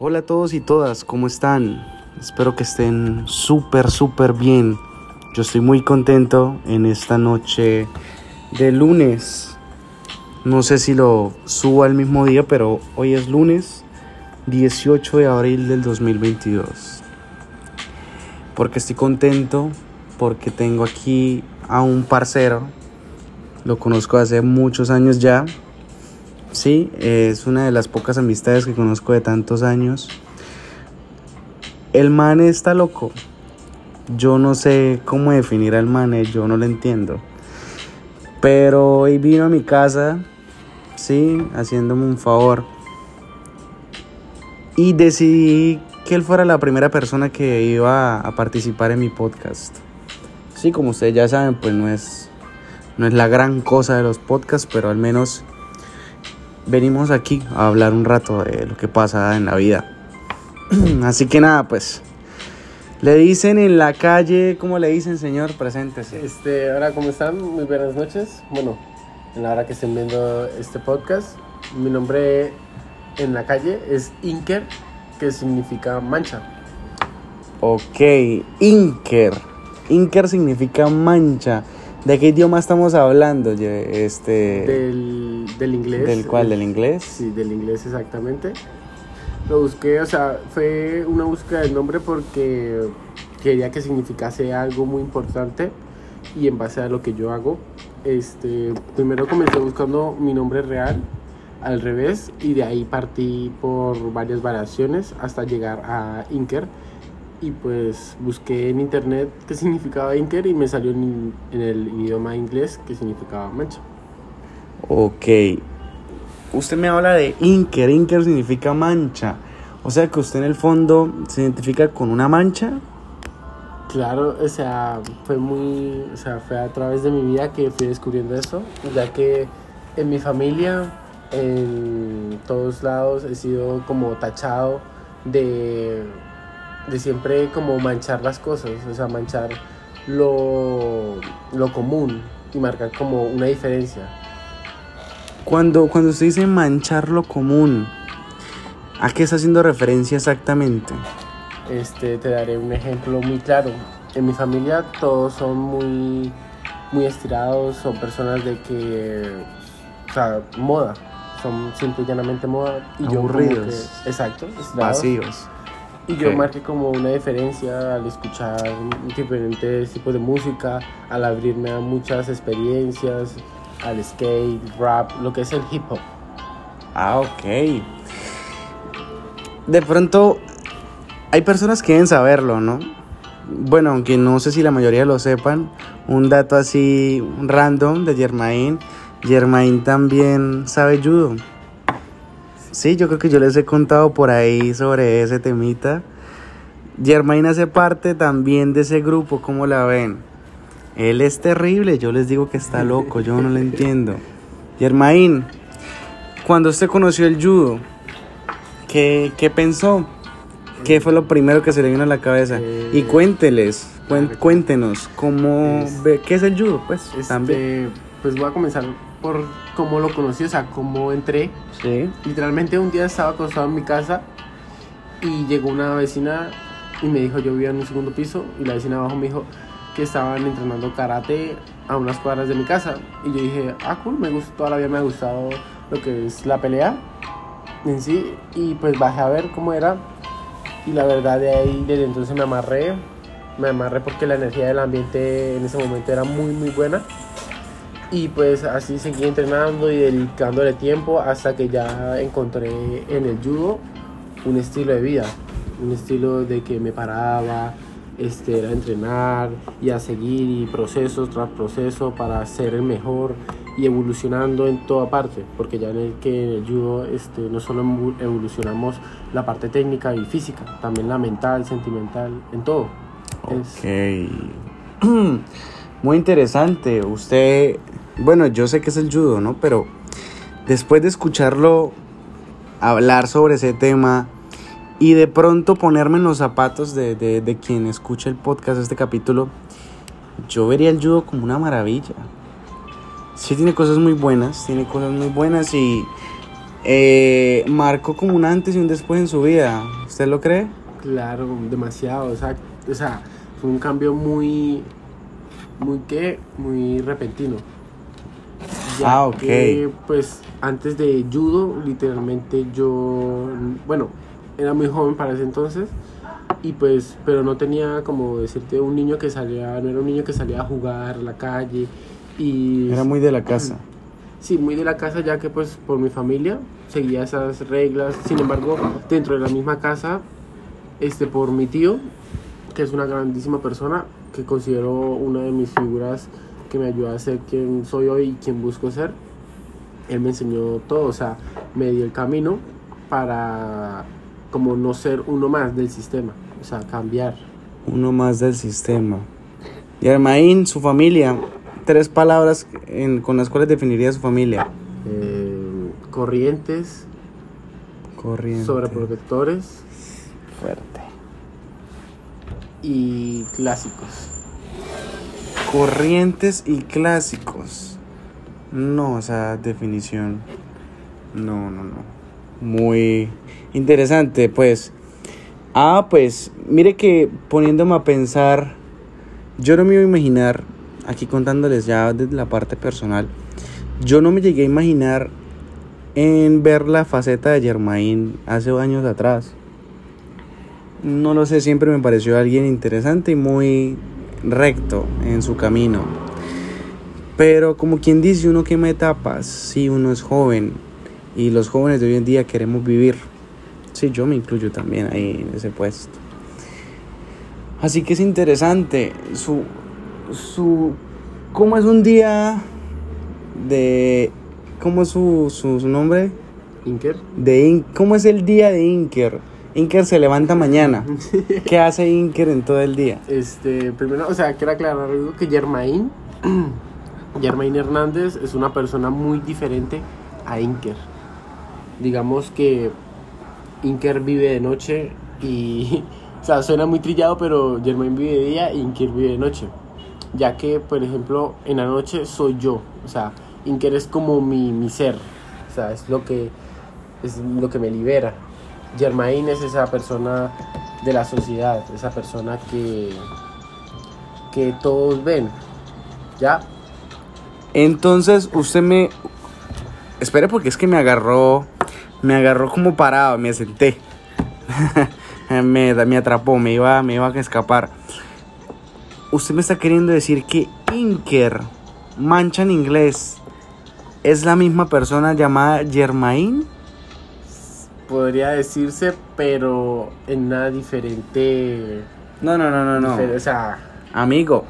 Hola a todos y todas, ¿cómo están? Espero que estén súper, súper bien. Yo estoy muy contento en esta noche de lunes. No sé si lo subo al mismo día, pero hoy es lunes 18 de abril del 2022. Porque estoy contento, porque tengo aquí a un parcero. Lo conozco hace muchos años ya Sí, es una de las pocas amistades que conozco de tantos años. El man está loco. Yo no sé cómo definir al man, eh, yo no lo entiendo. Pero hoy vino a mi casa, sí, haciéndome un favor. Y decidí que él fuera la primera persona que iba a participar en mi podcast. Sí, como ustedes ya saben, pues no es, no es la gran cosa de los podcasts, pero al menos venimos aquí a hablar un rato de lo que pasa en la vida. Así que nada, pues. Le dicen en la calle, ¿cómo le dicen, señor? Preséntese. Este, hola, ¿cómo están? Muy buenas noches. Bueno, en la hora que estén viendo este podcast, mi nombre en la calle es Inker, que significa mancha. Ok, Inker. Inker significa mancha. ¿De qué idioma estamos hablando? Este... Del, del inglés. ¿Del cuál? ¿Del inglés? Sí, del inglés exactamente. Lo busqué, o sea, fue una búsqueda del nombre porque quería que significase algo muy importante y en base a lo que yo hago, este, primero comencé buscando mi nombre real al revés y de ahí partí por varias variaciones hasta llegar a Inker y pues busqué en internet qué significaba Inker y me salió en, el idioma inglés que significaba mancha. Ok. Usted me habla de Inker. Inker significa mancha. O sea que usted en el fondo se identifica con una mancha. Claro, o sea, fue muy, o sea, fue a través de mi vida que fui descubriendo eso, ya que en mi familia, en todos lados he sido como tachado de de siempre como manchar las cosas, o sea, manchar lo, lo común y marcar como una diferencia. Cuando, cuando usted dice manchar lo común, ¿a qué está haciendo referencia exactamente? Este, te daré un ejemplo muy claro. En mi familia todos son muy, muy estirados, son personas de que, o sea, moda, son simple y llanamente moda. Y Aburridos. exacto, vacíos. Y yo marqué como una diferencia al escuchar diferentes tipos de música, al abrirme a muchas experiencias, al skate, rap, lo que es el hip hop. Ah, ok. De pronto, hay personas que deben saberlo, ¿no? Bueno, aunque no sé si la mayoría lo sepan, un dato así random de Germain. Germain también sabe judo. Sí, yo creo que yo les he contado por ahí sobre ese temita. Germain hace parte también de ese grupo, ¿cómo la ven? Él es terrible, yo les digo que está loco, yo no lo entiendo. Germain, cuando usted conoció el judo, ¿qué, pensó? ¿Qué fue lo primero que se le vino a la cabeza? y eh, cuénteles, cuéntenos, ¿cómo, ve, ¿qué es el judo? Pues, este, también. pues voy a comenzar por cómo lo conocí, o sea, cómo entré. Sí. Literalmente un día estaba acostado en mi casa y llegó una vecina y me dijo, yo vivía en un segundo piso y la vecina abajo me dijo que estaban entrenando karate a unas cuadras de mi casa. Y yo dije, ah, cool, me gustó, toda la vida me ha gustado lo que es la pelea en sí. Y pues bajé a ver cómo era. Y la verdad de ahí, desde entonces me amarré. Me amarré porque la energía del ambiente en ese momento era muy, muy buena. Y pues así seguí entrenando y dedicándole tiempo hasta que ya encontré en el judo un estilo de vida, un estilo de que me paraba, este, era entrenar y a seguir y procesos tras proceso para ser el mejor y evolucionando en toda parte, porque ya en el que en el judo este, no solo evolucionamos la parte técnica y física, también la mental, sentimental, en todo. Ok. Muy interesante. Usted bueno, yo sé que es el judo, ¿no? Pero después de escucharlo hablar sobre ese tema y de pronto ponerme en los zapatos de, de, quien escucha el podcast, este capítulo, yo vería el judo como una maravilla. Sí tiene cosas muy buenas, tiene cosas muy buenas y eh, marcó como un antes y un después en su vida. ¿Usted lo cree? Claro, demasiado. O sea, o sea, fue un cambio muy, muy qué, muy repentino. Ya Ah, ok. que, pues antes de judo, literalmente yo, bueno, era muy joven para ese entonces y pues, pero no tenía como decirte un niño que salía, no era un niño que salía a jugar a la calle y Era muy de la casa. Sí, muy de la casa ya que pues por mi familia seguía esas reglas. Sin embargo, dentro de la misma casa, este por mi tío, que es una grandísima persona, que considero una de mis figuras que me ayuda a ser quien soy hoy y quien busco ser. Él me enseñó todo, o sea, me dio el camino para como no ser uno más del sistema, o sea, cambiar. Uno más del sistema. Yermaín, su familia. Tres palabras en- con las cuales definiría su familia. Eh, corrientes, Corriente. sobreprotectores Fuerte. y clásicos. Corrientes y clásicos. No, o sea, definición. No, no, no. Muy interesante, pues. Ah, pues, mire que poniéndome a pensar, yo no me iba a imaginar, aquí contándoles ya desde la parte personal, yo no me llegué a imaginar en ver la faceta de Germain hace años atrás. No lo sé, siempre me pareció alguien interesante y muy recto en su camino. Pero como quien dice, uno quema etapas, sí, uno es joven y los jóvenes de hoy en día queremos vivir. Sí, yo me incluyo también ahí en ese puesto. Así que es interesante su su cómo es un día de cómo es su, su, su nombre Inker. de In- cómo es el día de Inker. Inker se levanta mañana. ¿Qué hace Inker en todo el día? Este, primero, o sea, quiero aclarar algo que Germain, Germain Hernández es una persona muy diferente a Inker. Digamos que Inker vive de noche y, o sea, suena muy trillado, pero Germain vive de día y Inker vive de noche. Ya que, por ejemplo, en la noche soy yo, o sea, Inker es como mi, mi ser, o sea, es lo que, es lo que me libera. Germain es esa persona de la sociedad, esa persona que, que todos ven. ¿Ya? Entonces usted me... Espere porque es que me agarró... Me agarró como parado, me senté. me, me atrapó, me iba, me iba a escapar. Usted me está queriendo decir que Inker, mancha en inglés, es la misma persona llamada Germain. Podría decirse, pero en una diferente... No, no, no, no, no. O sea, Amigo,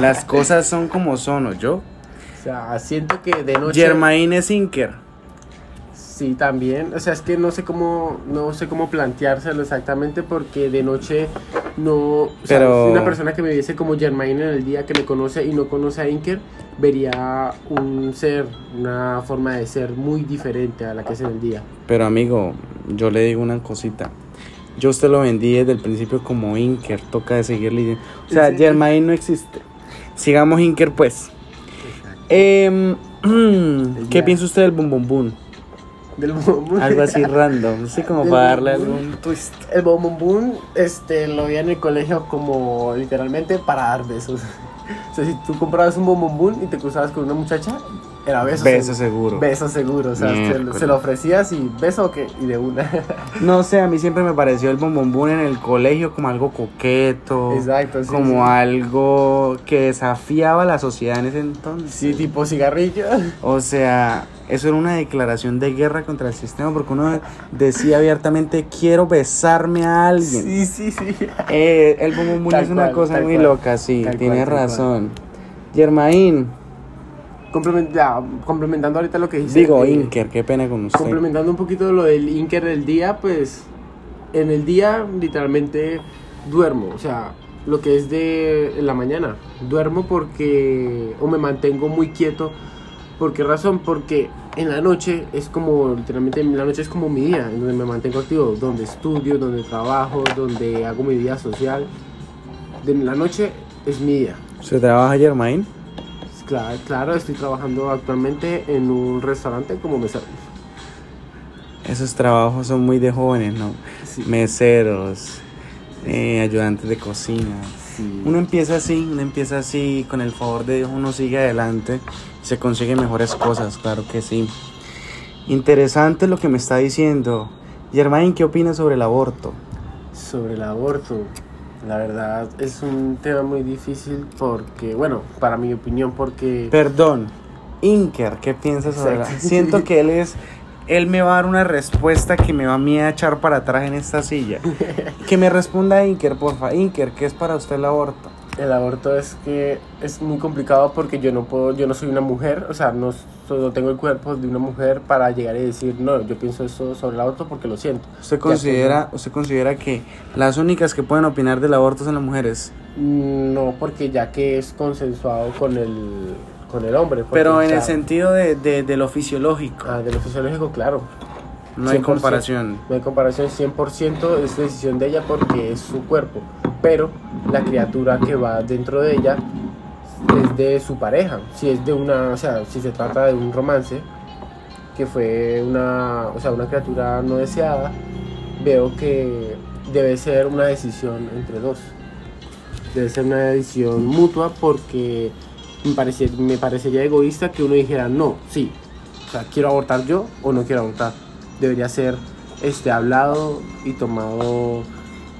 las cosas son como son, ¿o yo? o sea, siento que de noche... Germain es Inker. Sí, también. O sea, es que no sé cómo, no sé cómo planteárselo exactamente porque de noche no... O sea, Pero- si una persona que me viese como Germain en el día que me conoce y no conoce a Inker, vería un ser, una forma de ser muy diferente a la que es en el día. Pero amigo, yo le digo una cosita. Yo usted lo vendí desde el principio como Inker, toca de seguirle. O sea, Sí. Germain no existe. Sigamos Inker pues. Em, ¿Qué piensa usted del Bum Bum Bum? Del boom. Algo así random, así como para darle algún twist. El Boom Boom este, lo vi en el colegio como literalmente para dar besos. O sea, si tú comprabas un Boom Boom y te cruzabas con una muchacha, era beso, Beso seguro. Beso seguro, o sea, se, Miércoles. se lo ofrecías y beso que y de una. No sé, a mí siempre me pareció el Bum en el colegio como algo coqueto. Exacto, sí, Como sí. algo que desafiaba a la sociedad en ese entonces. Sí, tipo cigarrillo. O sea, eso era una declaración de guerra contra el sistema porque uno decía abiertamente quiero besarme a alguien. Sí, sí, sí. Eh, el Tal es una cual, cosa muy cual. loca, sí, Tal tienes cual, razón. Germain, complementando ahorita lo que dijiste. digo de- Inker, qué pena con usted. Complementando un poquito lo del Inker del día, pues en el día literalmente duermo, o sea, lo que es de en la mañana, duermo porque o me mantengo muy quieto. ¿Por qué razón? Porque en la noche es como, literalmente en la noche es como mi día, en donde me mantengo activo, donde estudio, donde trabajo, donde hago mi vida social. De la noche es mi día. ¿Se trabaja Germain? Claro, claro, estoy trabajando actualmente en un restaurante como mesero. Esos trabajos son muy de jóvenes, ¿no? Sí. Meseros, eh, ayudantes de cocina. Sí. Uno empieza así, uno empieza así, con el favor de Dios uno sigue adelante, se consigue mejores cosas, claro que sí. Interesante lo que me está diciendo. Germain, ¿qué opinas sobre el aborto? Sobre el aborto, la verdad es un tema muy difícil porque, bueno, para mi opinión, porque... Perdón, Inker, ¿qué piensas sobre la-. Siento que él es... Él me va a dar una respuesta que me va a mí a echar para atrás en esta silla. Que me responda Inker, porfa. Inker, ¿qué es para usted el aborto? El aborto es que es muy complicado porque yo no puedo, yo no soy una mujer, o sea, no, no tengo el cuerpo de una mujer para llegar y decir, no, yo pienso eso sobre el aborto porque lo siento. ¿Usted Ya, considera, ¿Usted considera que las únicas que pueden opinar del aborto son las mujeres? Mm, No, porque ya que es consensuado con el, con el hombre. Pero en el sentido de, de, de lo fisiológico, ah, de lo fisiológico, claro. no hay 100%. comparación. No hay comparación, 100% es decisión de ella porque es su cuerpo. Pero la criatura que va dentro de ella es de su pareja. Si es de una, o sea, si se trata de un romance, que fue una, o sea, una criatura no deseada, veo que debe ser una decisión entre dos. Debe ser una decisión mutua porque me, parece- me parecería egoísta que uno dijera no, sí, o sea, quiero abortar yo o no quiero abortar. Debería ser este hablado y tomado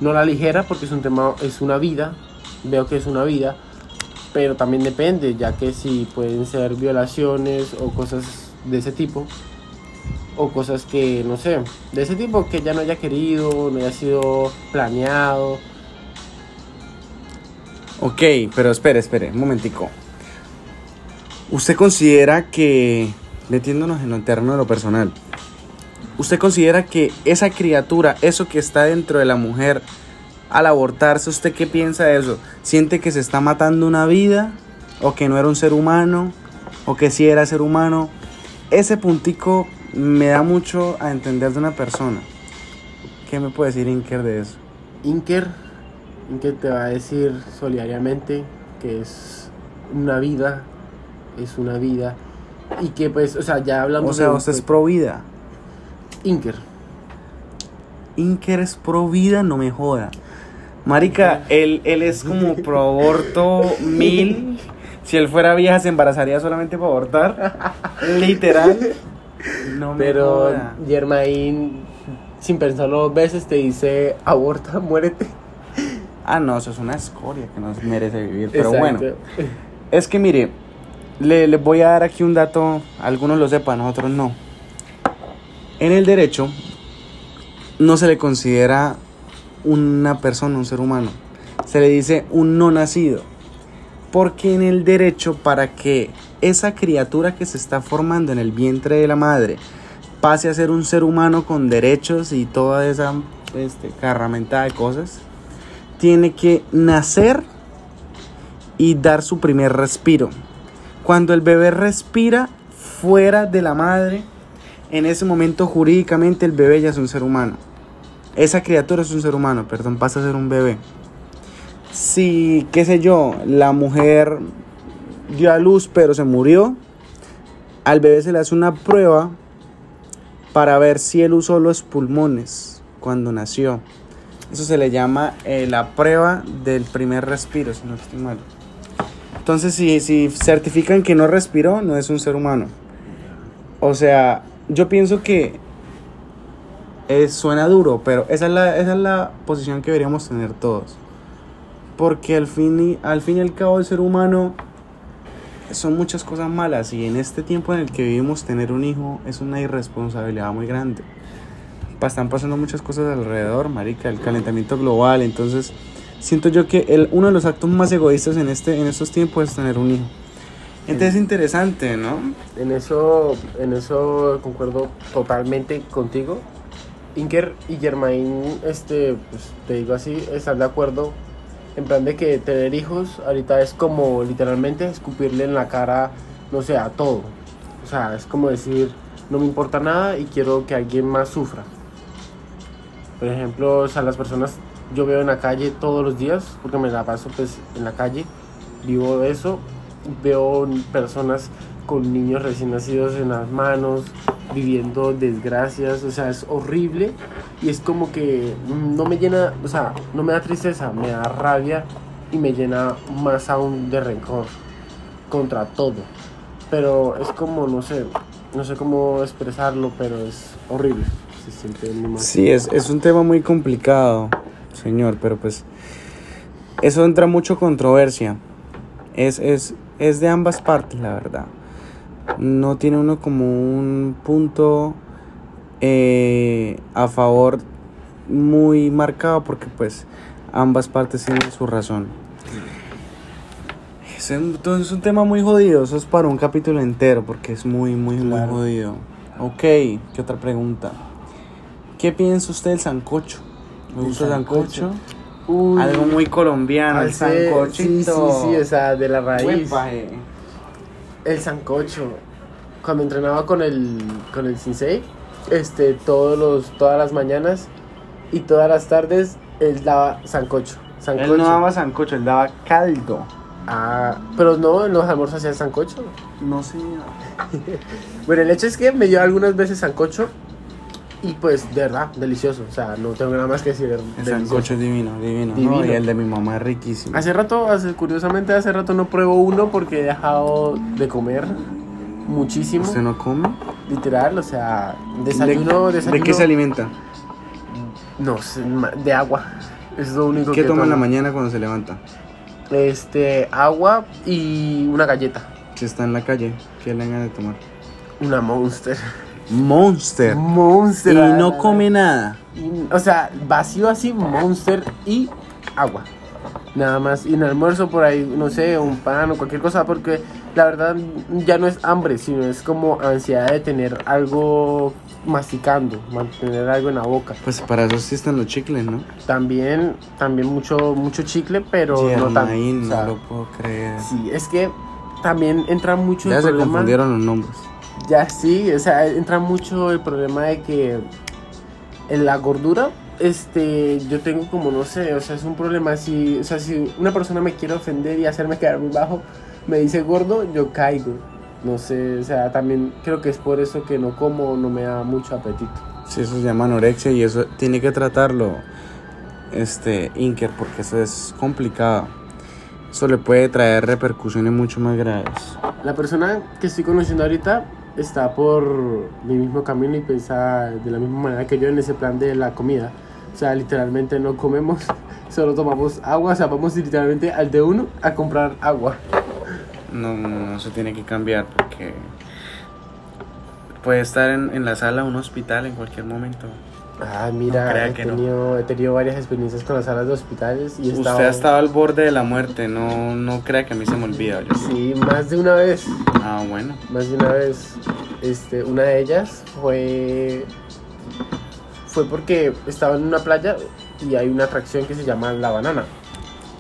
no la ligera porque es un tema, es una vida, veo que es una vida, pero también depende, ya que si pueden ser violaciones o cosas de ese tipo, o cosas que, no sé, de ese tipo que ya no haya querido, no haya sido planeado. Ok, pero espere, espere, un momentico. ¿Usted considera que, metiéndonos en lo interno de lo personal, ¿usted considera que esa criatura, eso que está dentro de la mujer, al abortarse, ¿usted qué piensa de eso? ¿Siente que se está matando una vida? ¿O que no era un ser humano? ¿O que sí era ser humano? Ese puntico me da mucho a entender de una persona. ¿Qué me puede decir Inker de eso? Inker, Inker te va a decir solidariamente que es una vida, es una vida, y que pues, o sea, ya hablamos O sea, usted es pro vida. Inker. Inker es pro vida, no me joda. Marica, él, él es como pro aborto mil. Si él fuera vieja, se embarazaría solamente para abortar. Literal. No me Pero joda. Germain, sin pensarlo dos veces, te dice aborta, muérete. Ah, no, eso es una escoria que no merece vivir. Pero Exacto. bueno, es que mire, le, le voy a dar aquí un dato. Algunos lo sepan, nosotros no. En el derecho, no se le considera una persona, un ser humano. Se le dice un no nacido. Porque en el derecho, para que esa criatura que se está formando en el vientre de la madre pase a ser un ser humano con derechos y toda esa este, carramentada de cosas, tiene que nacer y dar su primer respiro. Cuando el bebé respira fuera de la madre, en ese momento jurídicamente el bebé ya es un ser humano. Esa criatura es un ser humano, perdón, pasa a ser un bebé. Si, qué sé yo, la mujer dio a luz pero se murió, al bebé se le hace una prueba para ver si él usó los pulmones cuando nació. Eso se le llama eh, la prueba del primer respiro, si no estoy mal. Entonces, si, si certifican que no respiró, no es un ser humano. O sea, yo pienso que eh, suena duro, pero esa es, la, esa es la posición que deberíamos tener todos. Porque al fin, y, al fin y al cabo el ser humano son muchas cosas malas y en este tiempo en el que vivimos tener un hijo es una irresponsabilidad muy grande. Están pasando muchas cosas alrededor, marica, el calentamiento global, entonces siento yo que el, uno de los actos más egoístas en, este, en estos tiempos es tener un hijo. Entonces es interesante, ¿no? En eso, en eso concuerdo totalmente contigo. Inker y Germain, este, pues, te digo así, están de acuerdo en plan de que tener hijos ahorita es como literalmente escupirle en la cara, no sé, a todo. O sea, es como decir, no me importa nada y quiero que alguien más sufra. Por ejemplo, o sea, las personas yo veo en la calle todos los días, porque me la paso pues en la calle, vivo eso, veo personas con niños recién nacidos en las manos, viviendo desgracias, o sea, es horrible y es como que no me llena, o sea, no me da tristeza, me da rabia y me llena más aún de rencor contra todo. Pero es como, no sé, no sé cómo expresarlo, pero es horrible. Se siente muy mal. Sí, es, es un tema muy complicado, señor, pero pues eso entra mucho controversia. Es, es, es de ambas partes, la verdad. No tiene uno como un punto eh, a favor muy marcado porque pues ambas partes tienen su razón. Es un, es un tema muy jodido, eso es para un capítulo entero porque es muy, muy, Claro. muy jodido. Ok, ¿qué otra pregunta? ¿Qué piensa usted del sancocho? ¿Me gusta el sancocho? Uy, Algo muy colombiano, el parce, sancochito. Sí, sí, sí, o sea, de la raíz. Huepaje. El sancocho. Cuando entrenaba con el con el sensei, este todos los todas las mañanas y todas las tardes él daba sancocho. Sancocho. Él no daba sancocho, él daba caldo. Ah, pero no, en los almuerzos hacía sancocho. No sé. Bueno, el hecho es que me dio algunas veces sancocho y pues de verdad, delicioso. O sea, no tengo nada más que decir. El sancocho es divino, divino. Divino. No, y el de mi mamá es riquísimo. Hace rato, hace, curiosamente hace rato no pruebo uno porque he dejado de comer muchísimo. ¿Usted no come? Literal, o sea, desayuno, ¿De, desayuno. ¿De qué se alimenta? No, de agua. Es lo único ¿Qué que toma en la mañana cuando se levanta? Este, agua y una galleta. Si está en la calle, ¿qué le hagan de tomar? Una Monster. Monster. Monster. Y no come nada. y- o sea, vacío así, Monster y agua. Nada más. Y en almuerzo por ahí, no sé, un pan o cualquier cosa, porque la verdad ya no es hambre, sino es como ansiedad de tener algo masticando, mantener algo en la boca. Pues para eso sí están los chicles, ¿no? También, también mucho, mucho chicle, pero no o sea, no lo puedo creer. Sí, es que también entra mucho Ya el se problema. confundieron los nombres. Ya sí, o sea, entra mucho el problema de que en la gordura, este, yo tengo como, no sé, o sea, es un problema. Si, o sea, si una persona me quiere ofender y hacerme quedar muy bajo, me dice gordo, yo caigo. No sé, o sea, también creo que es por eso que no como, no me da mucho apetito. Sí, eso se llama anorexia y eso tiene que tratarlo, este, Inker, porque eso es complicado. Eso le puede traer repercusiones mucho más graves. La persona que estoy conociendo ahorita está por mi mismo camino y piensa de la misma manera que yo en ese plan de la comida. O sea, literalmente no comemos, solo tomamos agua, o sea, vamos literalmente al de uno a comprar agua. No, no, eso tiene que cambiar porque puede estar en, la sala un hospital en cualquier momento. Ah, mira, he, no. tenido, he tenido varias experiencias con las salas de hospitales y Usted ha estado al borde de la muerte, no, no crea que a mí se me olvida. Yo. Sí, más de una vez. Ah, bueno. más de una vez. Este, una de ellas fue fue porque estaba en una playa y hay una atracción que se llama la banana.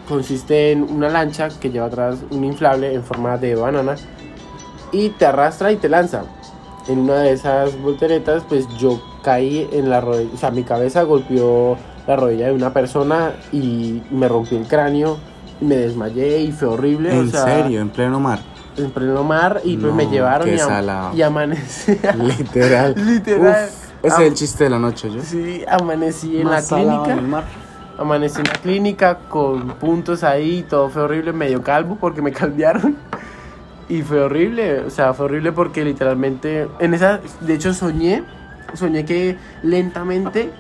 Consiste en una lancha que lleva atrás un inflable en forma de banana y te arrastra y te lanza. En una de esas volteretas, pues yo caí en la rodilla, o sea, mi cabeza golpeó la rodilla de una persona y me rompí el cráneo, y me desmayé y fue horrible. o En sea, serio, en pleno mar. en pleno mar y pues No, me llevaron y, am- y. Literal. Literal. Uf, ese es el chiste de la noche, yo. Sí, amanecí en la Más salado clínica. en el mar. Amanecí en la clínica con puntos ahí, todo fue horrible, medio calvo porque me caldearon. Y fue horrible, o sea, fue horrible porque literalmente en esa de hecho soñé, soñé que lentamente,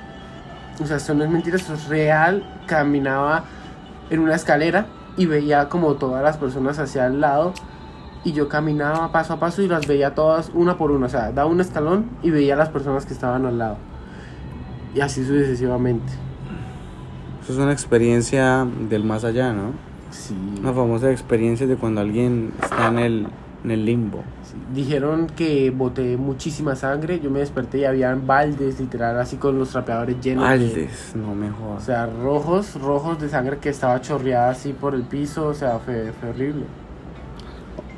o sea, esto no es mentira, esto es real, caminaba en una escalera y veía como todas las personas hacia el lado y yo caminaba paso a paso y las veía todas una por una, o sea, daba un escalón y veía a las personas que estaban al lado. Y así sucesivamente. Eso es una experiencia del más allá, ¿no? Sí. Una famosa experiencia de cuando alguien está en el, en el limbo. Dijeron que boté muchísima sangre, yo me desperté y habían baldes literal así con los trapeadores llenos de- Aldes, no me o jodas. sea, rojos, rojos de sangre que estaba chorreada así por el piso, o sea, fue, fue horrible.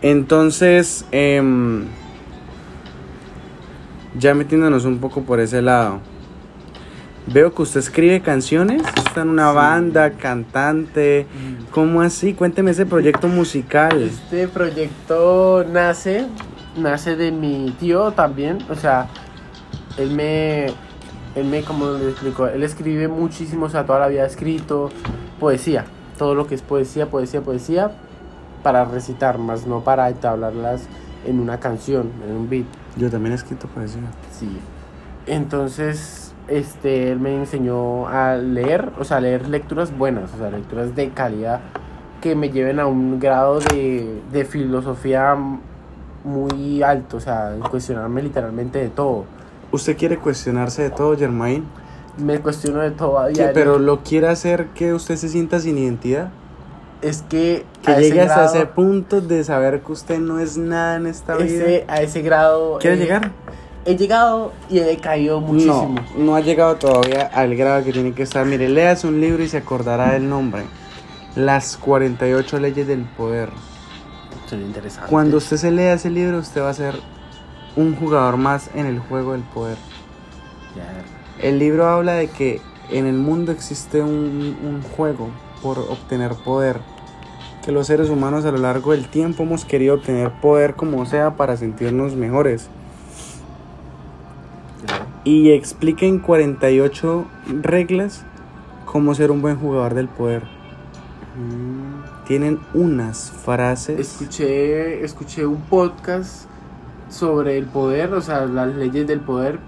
Entonces, em, ya metiéndonos un poco por ese lado. Veo que usted escribe canciones, está en una Sí. banda, cantante. ¿Cómo así? Cuénteme ese proyecto musical. Este proyecto nace, nace de mi tío también, o sea, él me, él me, como le explico, él escribe muchísimo, o sea, toda la vida ha escrito poesía, todo lo que es poesía, poesía, poesía, para recitar, más no para entablarlas en una canción, en un beat. Yo también he escrito poesía. Sí. Entonces, este, él me enseñó a leer, o sea, a leer lecturas buenas, o sea, lecturas de calidad que me lleven a un grado de, de filosofía muy alto, o sea, cuestionarme literalmente de todo. ¿Usted quiere cuestionarse de todo, Germain? Me cuestiono de todo a ¿Qué, diario. pero lo quiere hacer que usted se sienta sin identidad. es que Que a ese llegue hasta grado- ese punto de saber que usted no es nada en esta ese- vida. a ese grado ¿Quiere eh, llegar? He llegado y he caído muchísimo. No, no ha llegado todavía al grado que tiene que estar. Mire, léase un libro y se acordará del nombre. Las 48 leyes del poder. Sería interesante. Cuando usted se lea ese libro, usted va a ser un jugador más en el juego del poder. Ya. El libro habla de que en el mundo existe un, un juego por obtener poder. Que los seres humanos a lo largo del tiempo hemos querido obtener poder como sea para sentirnos mejores. Y explica en 48 reglas cómo ser un buen jugador del poder. Tienen unas frases. Escuché, escuché un podcast sobre el poder, o sea, las leyes del poder.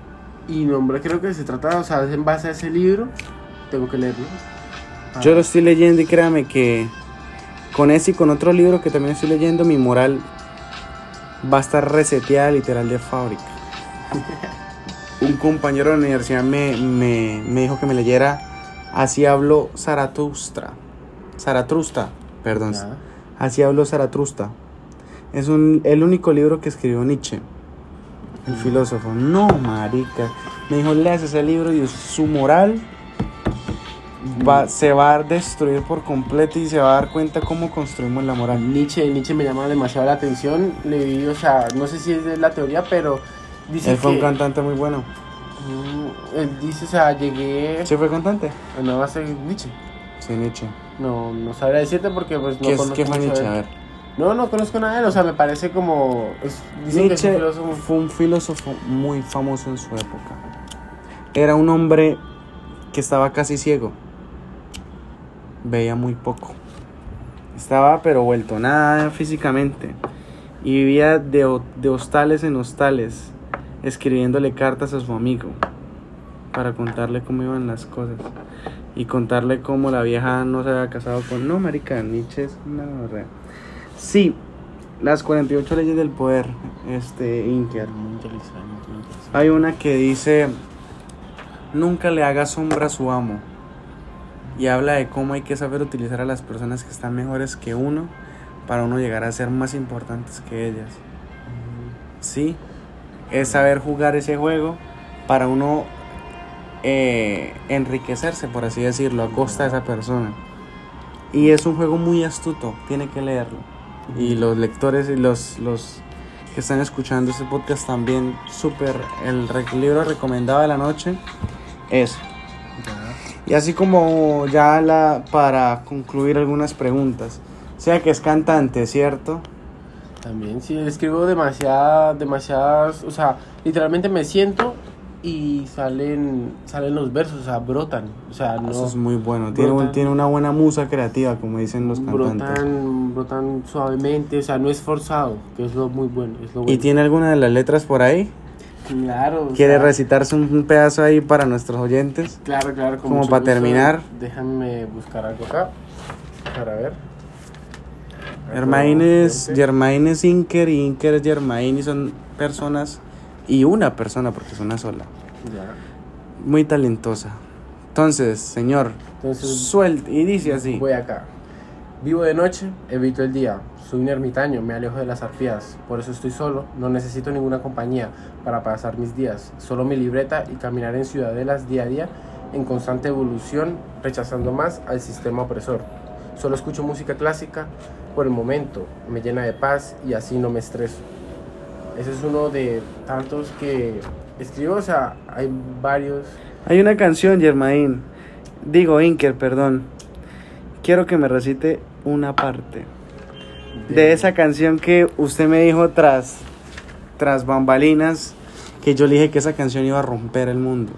Y nombre creo que se trata, o sea, en base a ese libro. Tengo que leerlo. Ah, Yo lo estoy leyendo y créame que con ese y con otro libro que también estoy leyendo, mi moral va a estar reseteada literal de fábrica. Un compañero de la universidad me, me- me dijo que me leyera Así habló Zaratustra. Zaratrusta, perdón. Así habló Zaratrusta. Es un, el único libro que escribió Nietzsche, el filósofo. No, marica. Me dijo, leas ese libro y su moral va, se va a destruir por completo y se va a dar cuenta cómo construimos la moral. Nietzsche, Nietzsche me llama demasiado la atención. O sea, no sé si es de la teoría, pero dice Él fue que. un cantante muy bueno. Mm, él dice, o sea, llegué ¿Sí fue cantante? a no base de Nietzsche. Sí, Nietzsche. No, no sabría decirte porque pues no ¿Qué, es, conozco ¿qué fue Nietzsche? A ver. No, no conozco nada de él, o sea, me parece como... Es, dicen que es un Nietzsche filósofo- fue un filósofo muy famoso en su época. Era un hombre que estaba casi ciego. Veía muy poco. Estaba pero vuelto nada físicamente. Y vivía de, de hostales en hostales, escribiéndole cartas a su amigo para contarle cómo iban las cosas. Y contarle cómo la vieja no se había casado con... No, marica, Nietzsche es una gonorrea. Sí, las 48 leyes del poder, este, Inker. Hay una que dice, nunca le haga sombra a su amo. Y habla de cómo hay que saber utilizar a las personas que están mejores que uno para uno llegar a ser más importantes que ellas. Sí, es saber jugar ese juego para uno eh, enriquecerse, por así decirlo, a costa de esa persona. Y es un juego muy astuto, tiene que leerlo. Y los lectores y los, los que están escuchando este podcast también, súper, el libro recomendado de la noche es. Y así como ya la, para concluir algunas preguntas, sea que es cantante, ¿cierto? También, sí, escribo demasiadas, demasiadas, o sea, literalmente me siento y salen, salen los versos, o sea, brotan, o sea, no... Eso es muy bueno, tiene, brotan. tiene una buena musa creativa, como dicen los cantantes. brotan, brotan suavemente, o sea, no es forzado, que es lo muy bueno, es lo ¿Y bueno. tiene alguna de las letras por ahí? Claro, ¿Quiere sea, recitarse un un pedazo ahí para nuestros oyentes? Claro, claro, Como para gusto. terminar. Déjame buscar algo acá, para ver. Germain es, Gente. Germain es Inker y Inker es Germain y son personas y una persona porque es una sola. Ya. Muy talentosa. Entonces, señor, Entonces, suelte y dice así. Voy acá. Vivo de noche, evito el día. Soy un ermitaño, me alejo de las arpías. Por eso estoy solo, no necesito ninguna compañía para pasar mis días. Solo mi libreta y caminar en ciudadelas día a día en constante evolución, rechazando más al sistema opresor. Solo escucho música clásica por el momento, me llena de paz y así no me estreso. Ese es uno de tantos que escribo, o sea, hay varios. Hay una canción, Germain. Digo, Inker, perdón. Quiero que me recite una parte de esa canción que usted me dijo tras tras bambalinas que yo le dije que esa canción iba a romper el mundo.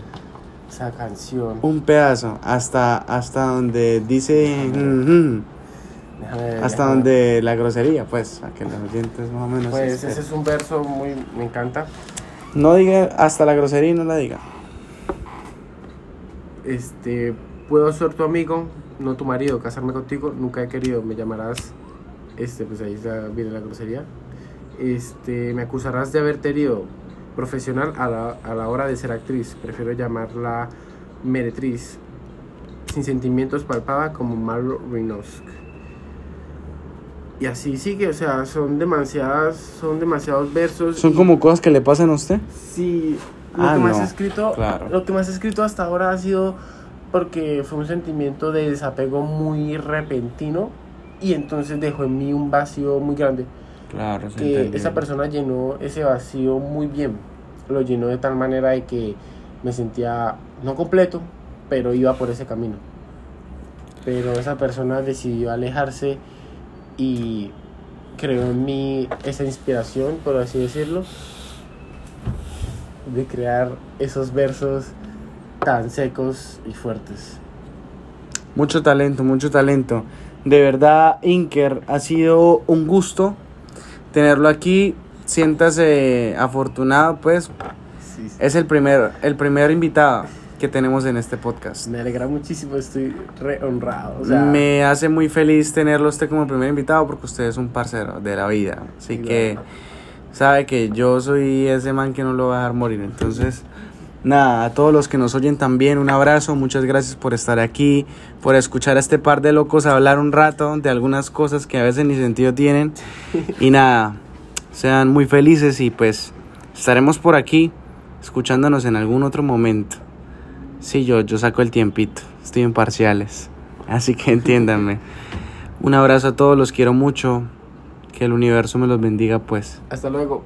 Esa canción. Un pedazo, hasta, hasta donde dice... hasta donde la grosería, pues, a que los oyentes más o menos... Pues esperen. ese es un verso muy. Me encanta. No diga hasta la grosería y no la diga. Este. Puedo ser tu amigo, no tu marido. Casarme contigo, nunca he querido. Me llamarás. Este, pues ahí está, viene la grosería. Este. Me acusarás de haberte herido. Profesional a la, a la hora de ser actriz. Prefiero llamarla meretriz. Sin sentimientos palpaba como Marlo Reynosk. Y así sigue, o sea, son demasiadas, son demasiados versos. ¿Son como cosas que le pasan a usted? Sí, lo Ah, que más no, he escrito, claro. lo que más he escrito hasta ahora ha sido porque fue un sentimiento de desapego muy repentino y entonces dejó en mí un vacío muy grande Claro, que entendió. esa persona llenó ese vacío muy bien. Lo llenó de tal manera de que me sentía no completo, pero iba por ese camino. Pero esa persona decidió alejarse y creó en mí esa inspiración, por así decirlo, de crear esos versos tan secos y fuertes. Mucho talento, mucho talento. De verdad, Inker, ha sido un gusto tenerlo aquí. Siéntase afortunado, pues. Sí, sí. Es el primer, el primer invitado que tenemos en este podcast. Me alegra muchísimo, estoy re honrado. o sea, Me hace muy feliz tenerlo usted como primer invitado porque usted es un parcero de la vida. Así Sí, que sabe que yo soy ese man que no lo va a dejar morir. Entonces, nada, a todos los que nos oyen también, un abrazo. Muchas gracias por estar aquí, por escuchar a este par de locos hablar un rato de algunas cosas que a veces ni sentido tienen. Y nada, sean muy felices y pues estaremos por aquí escuchándonos en algún otro momento. Sí, yo, yo saco el tiempito, estoy en parciales, así que entiéndanme. Un abrazo a todos, los quiero mucho, que el universo me los bendiga pues. Hasta luego.